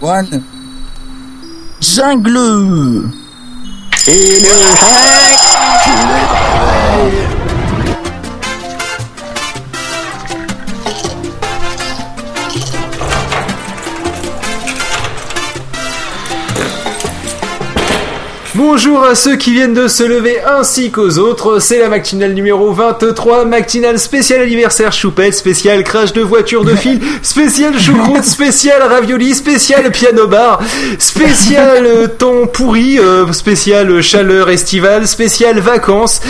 One. Jungle. Bonjour à ceux qui viennent de se lever ainsi qu'aux autres, c'est la matinale numéro 23, matinale spécial anniversaire choupette, spécial crash de voiture de fil, spécial choucroute, spécial ravioli, spécial piano bar, spécial euh, temps pourri, euh, spécial chaleur estivale, spécial vacances.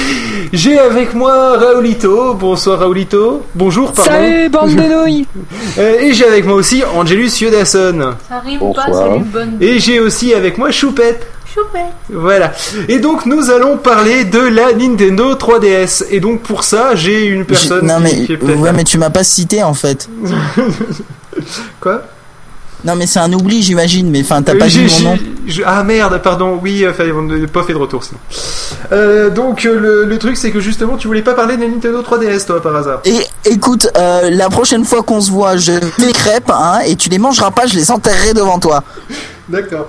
J'ai avec moi Raoulito, bonsoir Raoulito, bonjour pardon. Salut, bande de nouilles Euh, Et j'ai avec moi aussi Angelus Yodasson. Ça arrive ou pas, bonne Et j'ai aussi avec moi Choupette. Voilà. Et donc nous allons parler de la Nintendo 3DS. Et donc pour ça, j'ai une personne Je- non qui, mais qui est peut-être ouais mais tu m'as pas cité en fait. Quoi? Non mais c'est un oubli j'imagine mais enfin t'as Euh, pas dit mon nom. Ah merde, pardon. Oui, euh, fallait- pas fait de retour sinon. Euh, donc euh, le, le truc c'est que justement tu voulais pas parler de la Nintendo 3DS toi par hasard. Et écoute, euh, la prochaine fois qu'on se voit, je fais des crêpes hein, et tu les mangeras pas, je les enterrerai devant toi. D'accord.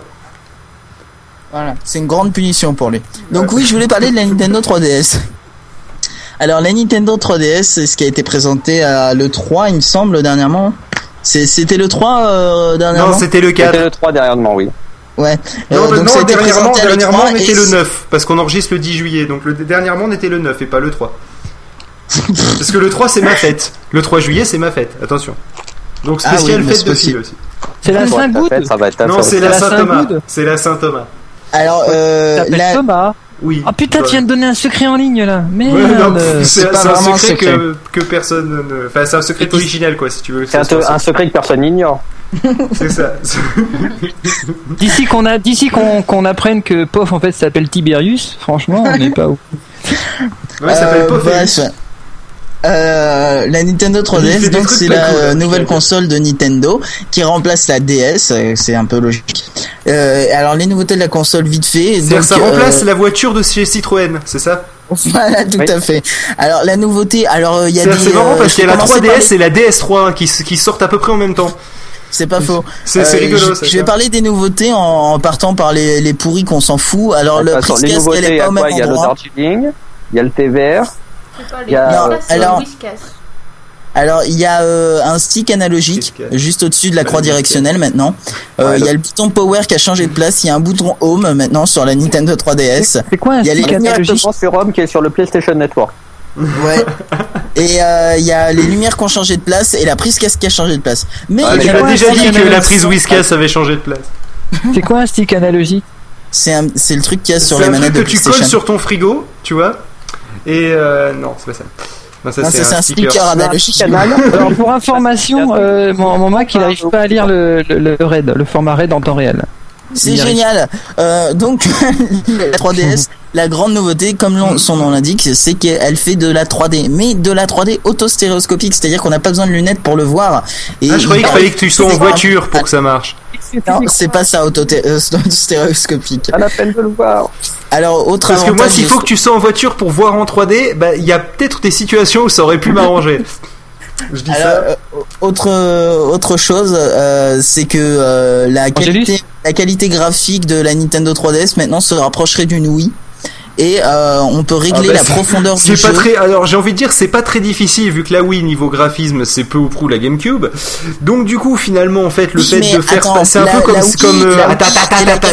Voilà, c'est une grande punition pour lui. Donc oui, je voulais parler de la Nintendo 3DS. Alors la Nintendo 3DS, c'est ce qui a été présenté à le3, il me semble dernièrement. C'était le 3 euh, dernièrement? Non, c'était le 4. C'était le 3 dernièrement, oui. Ouais. Non, Euh, donc non, ça a été dernièrement, dernièrement l'E3 on était et le c'est- 9 parce qu'on enregistre le 10 juillet. Donc le dernièrement on était le 9 et pas le 3. parce que le 3 c'est ma fête. Le 3 juillet c'est ma fête. Attention. Donc Ah oui, spécial fête de possible. fil aussi. C'est la Saint-Goutte Non, c'est la Saint-Thomas. C'est la Saint-Thomas. Alors euh, T'appelles la- Thomas Oui. Oh putain, tu viens de donner un secret en ligne là Ouais, non, c'est un vraiment un secret, secret. que, que personne ne. Enfin, c'est un secret original, quoi, si tu veux. C'est un, secret que personne n'ignore. C'est ça. D'ici qu'on a, d'ici qu'on qu'on apprenne que Pof en fait s'appelle Tiberius, franchement, on n'est pas où. Ouais, ça s'appelle Euh. Félix. Euh, la Nintendo Il fait 3DS, des donc c'est la cool, euh, nouvelle console de Nintendo qui remplace la DS, euh, c'est un peu logique. Euh, alors les nouveautés de la console vite fait. Donc, ça remplace euh, la voiture de chez Citroën, c'est ça? Voilà, tout Oui. à fait. Alors la nouveauté, alors il y a des. c'est marrant parce qu'il y a la commencer par 3DS et la DS3 qui, sortent à peu près en même temps. C'est pas faux. C'est Euh, rigolo, je, ça. je vais ça. parler des nouveautés en, en partant par les, les pourris qu'on s'en fout. Alors le les elle nouveautés, est il y pas a au même Il y a le endroit. Darjeeling, il y a le TVR. C'est pas a- c'est alors-. Alors il y a euh, un stick analogique juste au-dessus de la croix directionnelle maintenant. Euh, il y a le bouton power qui a changé de place. Il y a un bouton home maintenant sur la Nintendo 3DS. C'est quoi un Il y a les stick lumières analogique sur Rome qui est sur le PlayStation Network. Ouais. Et euh, il y a les lumières qui ont changé de place et la prise casque qui a changé de place. Mais Ah, il y Tu a m'as déjà un dit que la prise Whiskas avait changé de place. C'est quoi un stick analogique? C'est un- c'est le truc qu'il y a sur C'est les un manettes truc de que tu colles PlayStation. sur ton frigo, tu vois? Et euh, non, c'est pas ça. Non, c'est un sticker analogique. Alors pour information, euh, mon, mon Mac il arrive pas à lire le, le, le RAID, le format RAID en temps réel. C'est génial. Euh, donc la 3DS, la grande nouveauté, comme son nom l'indique, c'est qu'elle fait de la 3D, mais de la 3D autostéréoscopique, c'est-à-dire qu'on n'a pas besoin de lunettes pour le voir. Et Ah, je croyais il qu'il fallait que tu sois en voiture pour que ça marche. Non, c'est pas ça euh, autostéréoscopique. À la peine de le voir. Alors autre Parce que moi, s'il faut que tu sois en voiture pour voir en 3D, bah, il y a peut-être des situations où ça aurait pu m'arranger. Je dis Alors, ça. euh, autre autre chose, euh, c'est que euh, la qualité la qualité graphique de la Nintendo 3DS maintenant se rapprocherait d'une Wii et euh, on peut régler Ah bah, la profondeur du C'est pas jeu. très. Alors j'ai envie de dire c'est pas très difficile vu que la Wii niveau graphisme c'est peu ou prou la GameCube. Donc du coup finalement en fait le Oui, fait de faire c'est un peu comme euh,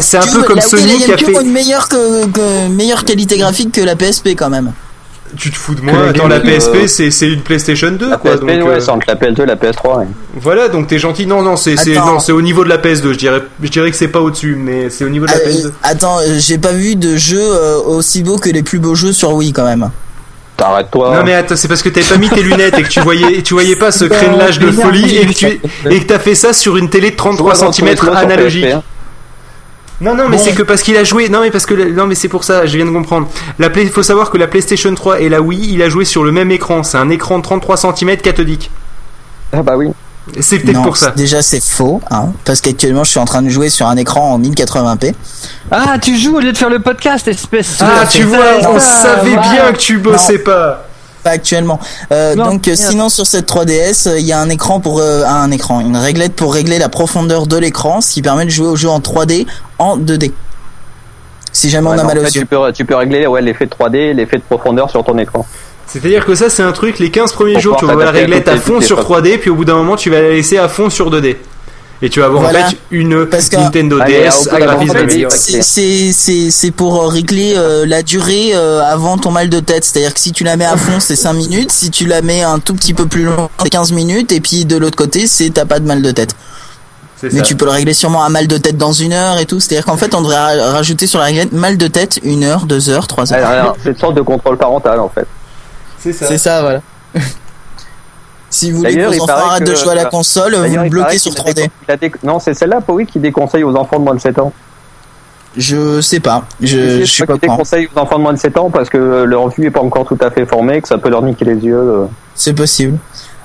c'est un peu comme Sony qui a fait. une meilleure que, que- meilleure qualité graphique que la PSP quand même. Tu te fous de moi Attends la PSP euh, c'est c'est une PlayStation 2 La quoi. PSP, Donc ouais, euh, c'est entre la PS2 et la PS3. ouais. voilà donc t'es gentil. Non non c'est c'est Attends. non c'est au niveau de la PS2 je dirais je dirais que c'est pas au dessus mais c'est au niveau de la Ah, PS2. euh, attends, euh, j'ai pas vu de jeu euh, aussi beau que les plus beaux jeux sur Wii quand même. T'arrêtes-toi. Non mais attends, c'est parce que t'avais pas mis tes lunettes et que tu voyais, tu voyais pas ce crénelage de folie et que tu et que t'as fait ça sur une télé de 33 cm analogique. Non non mais Bon. c'est que parce qu'il a joué non mais parce que non mais c'est pour ça je viens de comprendre la play faut savoir que la PlayStation 3 et la Wii il a joué sur le même écran c'est un écran de 33 cm cathodique Ah bah oui. C'est peut-être pour ça déjà c'est faux, hein, parce qu'actuellement je suis en train de jouer sur un écran en 1080p. Ah, tu joues au lieu de faire le podcast, espèce. ah de- tu vois on Ah, savait voilà. bien que tu bossais pas pas actuellement. Euh, Non, donc euh, rien. sinon sur cette 3DS, euh, il y a un écran pour euh, un écran, une réglette pour régler la profondeur de l'écran, ce qui permet de jouer au jeu en 3D en 2D. Si jamais Ouais, on a mal en aux fait, yeux. tu peux, tu peux régler ouais, l'effet de 3D, l'effet de profondeur sur ton écran. C'est-à-dire que ça, c'est un truc, les 15 premiers Pour jours, tu vas la réglette à fond sur les 3D, puis au bout d'un moment, tu vas la laisser à fond sur 2D. Et tu vas avoir Voilà. en fait une Parce que- Nintendo Allez, DS à graphisme. C'est- C'est c'est c'est pour euh, régler euh, la durée euh, avant ton mal de tête. C'est-à-dire que si tu la mets à fond, c'est 5 minutes. Si tu la mets un tout petit peu plus long, c'est 15 minutes. Et puis de l'autre côté, c'est t'as pas de mal de tête. Mais ça. tu peux le régler sûrement à mal de tête dans une heure et tout. C'est-à-dire qu'en fait, on devrait ra- rajouter sur la réglette mal de tête une heure, deux heures, trois heures. C'est une sorte de contrôle parental en fait. C'est ça. C'est ça, voilà. si vous voulez que vos enfants arrêtent de jouer à la console, vous le bloquez sur qu'il a 3D. déco- il a déco- Non, c'est celle-là, oui, qui déconseille aux enfants de moins de 7 ans. Je sais pas. Je, je suis pas courant. déconseille aux enfants de moins de 7 ans parce que leur vue est pas encore tout à fait formée, que ça peut leur niquer les yeux. euh. C'est possible.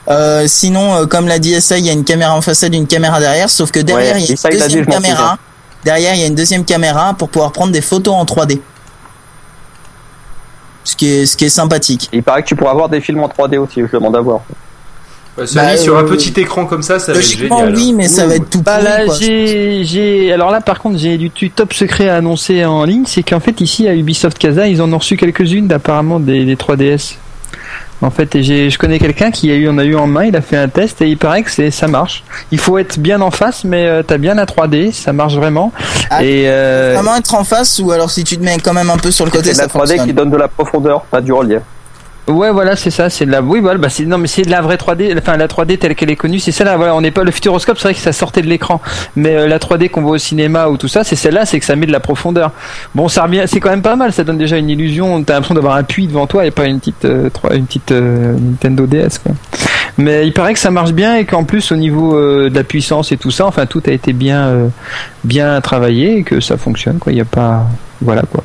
Euh, sinon, euh, comme l'a dit SA, il y a une caméra en façade, une caméra derrière, sauf que derrière, Ouais, il y a ça, une il a dit, deuxième caméra. Derrière, il y a une deuxième caméra pour pouvoir prendre des photos en 3D. Ce qui est, ce qui est sympathique. Et il paraît que tu pourras avoir des films en 3D aussi, je demande à voir. Ouais, Bah, sur un euh, petit écran comme ça, ça va être Logiquement, génial. oui, mais ça va être tout Bah là, j'ai, alors là, par contre, j'ai du top secret à annoncer en ligne, c'est qu'en fait, ici, à Ubisoft Casa, ils en ont reçu quelques-unes, apparemment, des, des 3DS. En fait, et je connais quelqu'un qui a eu, en a eu en main, il a fait un test et il paraît que c'est, ça marche. Il faut être bien en face, mais euh, t'as bien la 3D, ça marche vraiment. Ah, et euh, Vraiment être en face ou alors si tu te mets quand même un peu sur le côté, C'est la 3D fonctionne. qui donne de la profondeur, pas du relief. Ouais, voilà, c'est ça, c'est de la, oui, voilà, bah, c'est, non, mais c'est de la vraie 3D, enfin, la 3D telle qu'elle est connue, c'est celle-là, voilà, on n'est pas, le futuroscope, c'est vrai que ça sortait de l'écran, mais euh, la 3D qu'on voit au cinéma ou tout ça, c'est celle-là, c'est que ça met de la profondeur. Bon, ça revient, c'est quand même pas mal, ça donne déjà une illusion, t'as l'impression d'avoir un puits devant toi et pas une petite, euh, une petite euh, Nintendo DS. Mais il paraît que ça marche bien et qu'en plus, au niveau euh, de la puissance et tout ça, enfin, tout a été bien, bien travaillé et que ça fonctionne, quoi, il y a pas, voilà, quoi.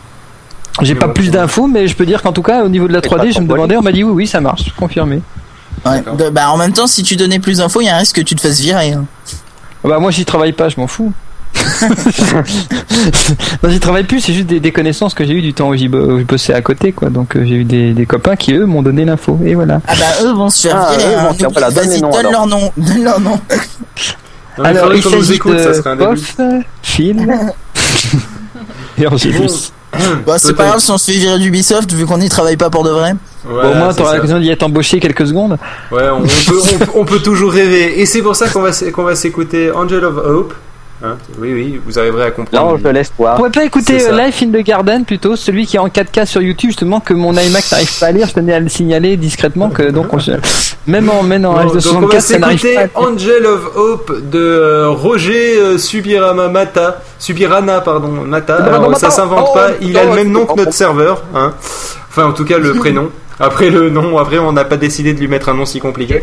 J'ai pas plus d'infos, mais je peux dire qu'en tout cas, au niveau de la C'est pas 3D, je me demandais, on m'a dit oui, oui, ça marche, confirmé. Ouais. De- bah, en même temps, si tu donnais plus d'infos, il y a un risque que tu te fasses virer. hein. Ah Bah moi j'y travaille pas, je m'en fous. non, j'y travaille plus, c'est juste des, des connaissances que j'ai eu du temps où j'y bossais à côté, quoi. Donc euh, j'ai eu des, des copains qui eux m'ont donné l'info, et voilà. Ah bah eux vont se faire Ah, virer. eux hein. vont faire- voilà, donne Vas-y, les noms, donne alors. leur nom. Donne leur nom. Non, Alors il s'agit écoute, ça serait un de. Pof, Phil et Angélus. Bah, c'est pas grave si on se fait virer d'Ubisoft vu qu'on n'y travaille pas pour de vrai. Voilà, Bon, au moins t'auras l'occasion d'y être embauché quelques secondes. Ouais, on peut, on, on peut toujours rêver. Et c'est pour ça qu'on va, qu'on va s'écouter Angel of Hope. Hein, oui, oui, vous arriverez à comprendre. Non, je laisse On voir. pourrait pas écouter euh, Life in the Garden plutôt, celui qui est en 4K sur YouTube, justement que mon iMac n'arrive pas à lire, je tenais à le signaler discrètement que donc on, même en même en Bon, donc on va H264 ça n'arrive s'écouter pas. à- Angel of Hope de euh, Roger euh, Subirama Mata, Subirana pardon Mata. Alors, Mata. ça s'invente Oh, pas, il a le oh, même nom que oh, notre oh. serveur, hein. Enfin en tout cas le prénom. Après le nom, après on n'a pas décidé de lui mettre un nom si compliqué.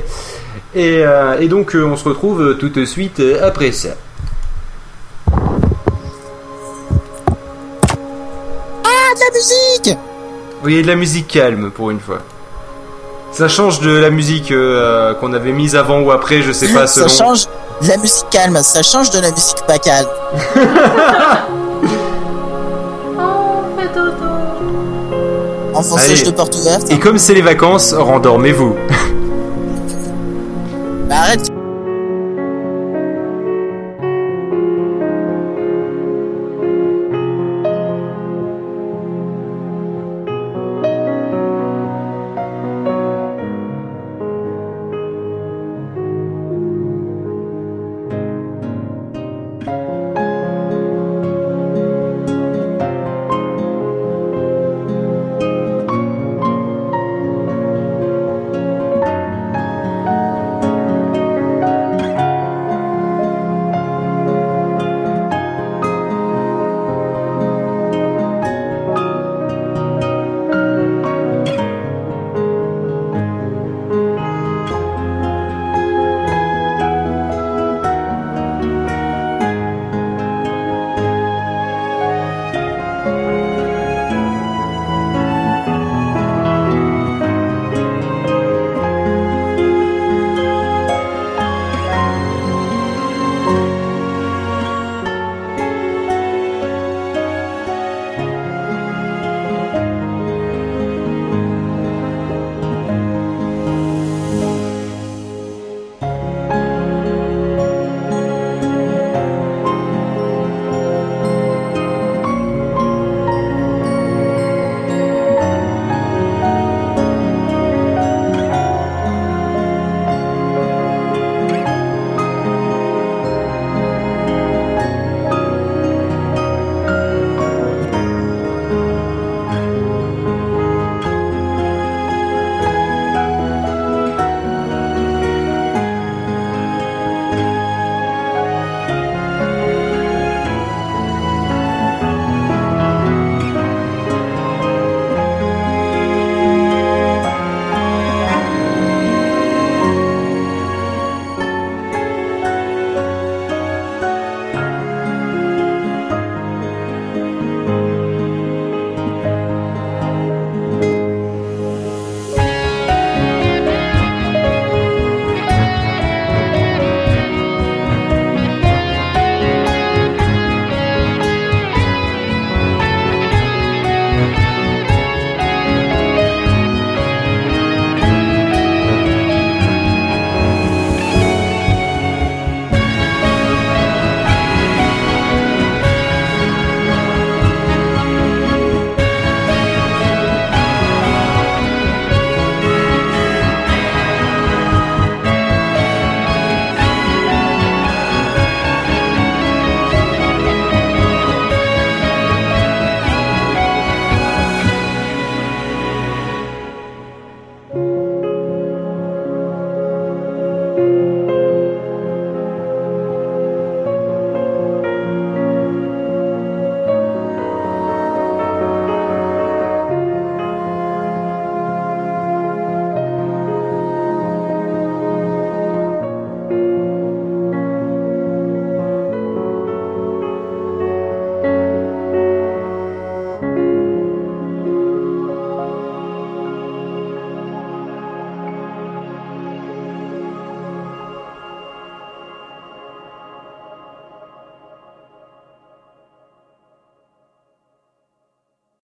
Et, euh, et donc euh, on se retrouve tout de suite après ça. Oui, de la musique calme pour une fois. Ça change de la musique euh, qu'on avait mise avant ou après, je sais pas Ça selon. change de la musique calme, ça change de la musique pas calme. Enfonçage de porte ouverte. Et comme c'est les vacances, rendormez-vous.